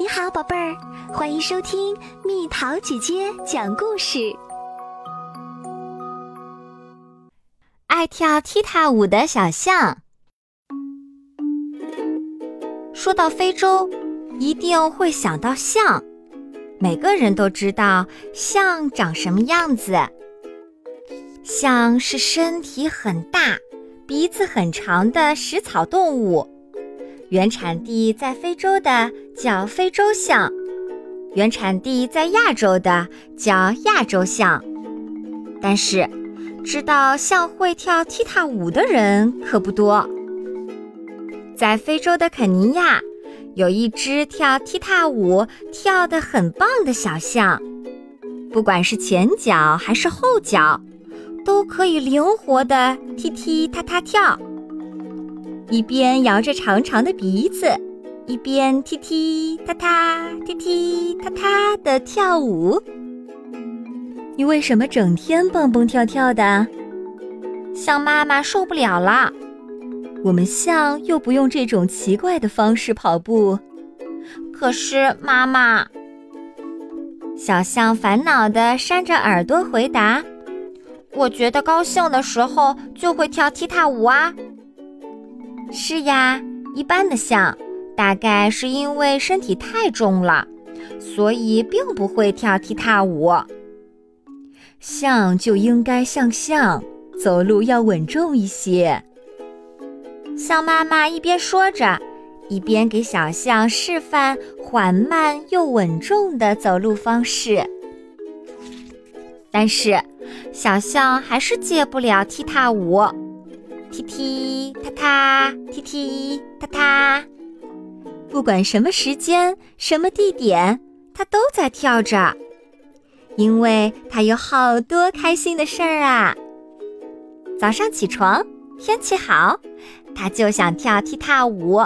你好，宝贝儿，欢迎收听蜜桃姐姐讲故事。爱跳踢踏舞的小象。说到非洲，一定会想到象。每个人都知道象长什么样子。象是身体很大、鼻子很长的食草动物。原产地在非洲的叫非洲象，原产地在亚洲的叫亚洲象。但是，知道象会跳踢踏舞的人可不多。在非洲的肯尼亚，有一只跳踢踏舞跳得很棒的小象，不管是前脚还是后脚，都可以灵活地踢踢踏踏跳。一边摇着长长的鼻子，一边踢踢踏踏、踢踢踏踏的跳舞。你为什么整天蹦蹦跳跳的？象妈妈受不了了。我们象又不用这种奇怪的方式跑步。可是妈妈，小象烦恼地扇着耳朵回答：“我觉得高兴的时候就会跳踢踏舞啊。”是呀，一般的象大概是因为身体太重了，所以并不会跳踢踏舞。象就应该像象，走路要稳重一些。象妈妈一边说着，一边给小象示范缓慢又稳重的走路方式。但是，小象还是戒不了踢踏舞。踢踢踏踏，踢踢踏踏，不管什么时间、什么地点，他都在跳着，因为他有好多开心的事儿啊。早上起床，天气好，他就想跳踢踏舞；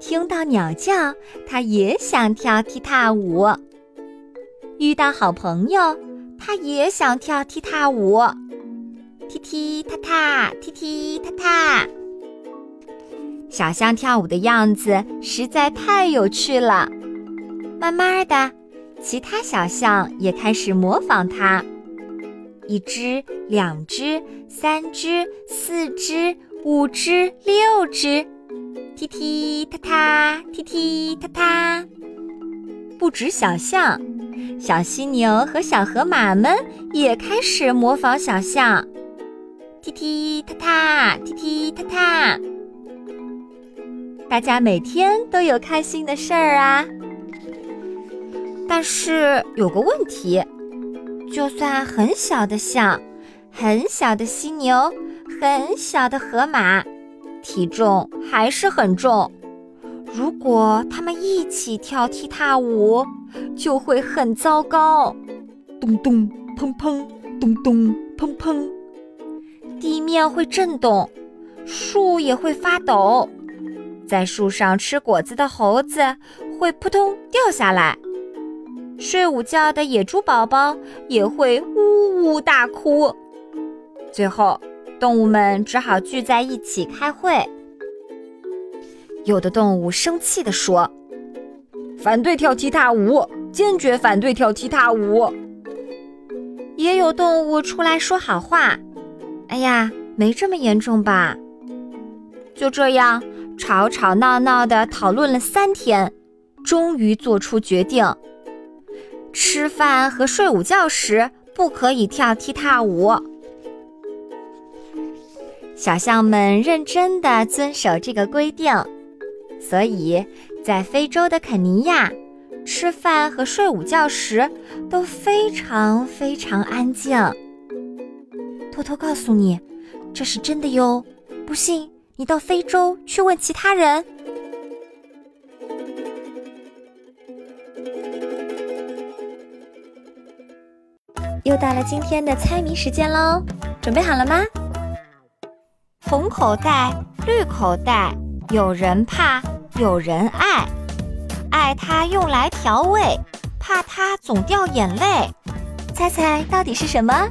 听到鸟叫，他也想跳踢踏舞；遇到好朋友，他也想跳踢踏舞。踢踢踏踏，踢踢踏踏，小象跳舞的样子实在太有趣了。慢慢的，其他小象也开始模仿它。一只，两只，三只，四只，五只，六只，踢踢踏踏，踢踢踏踏。不止小象，小犀牛和小河马们也开始模仿小象。踢踢踏踏，踢踢踏踏，大家每天都有开心的事儿啊。但是有个问题，就算很小的象、很小的犀牛、很小的河马，体重还是很重。如果它们一起跳踢踏舞，就会很糟糕。咚咚砰砰，咚咚砰砰。地面会震动，树也会发抖，在树上吃果子的猴子会扑通掉下来，睡午觉的野猪宝宝也会呜呜大哭。最后，动物们只好聚在一起开会。有的动物生气地说：“反对跳踢踏舞，坚决反对跳踢踏舞。”也有动物出来说好话。哎呀，没这么严重吧？就这样吵吵闹闹的讨论了三天，终于做出决定：吃饭和睡午觉时不可以跳踢踏舞。小象们认真的遵守这个规定，所以在非洲的肯尼亚，吃饭和睡午觉时都非常非常安静。偷偷告诉你，这是真的哟！不信你到非洲去问其他人。又到了今天的猜谜时间喽，准备好了吗？红口袋，绿口袋，有人怕，有人爱，爱它用来调味，怕它总掉眼泪。猜猜到底是什么？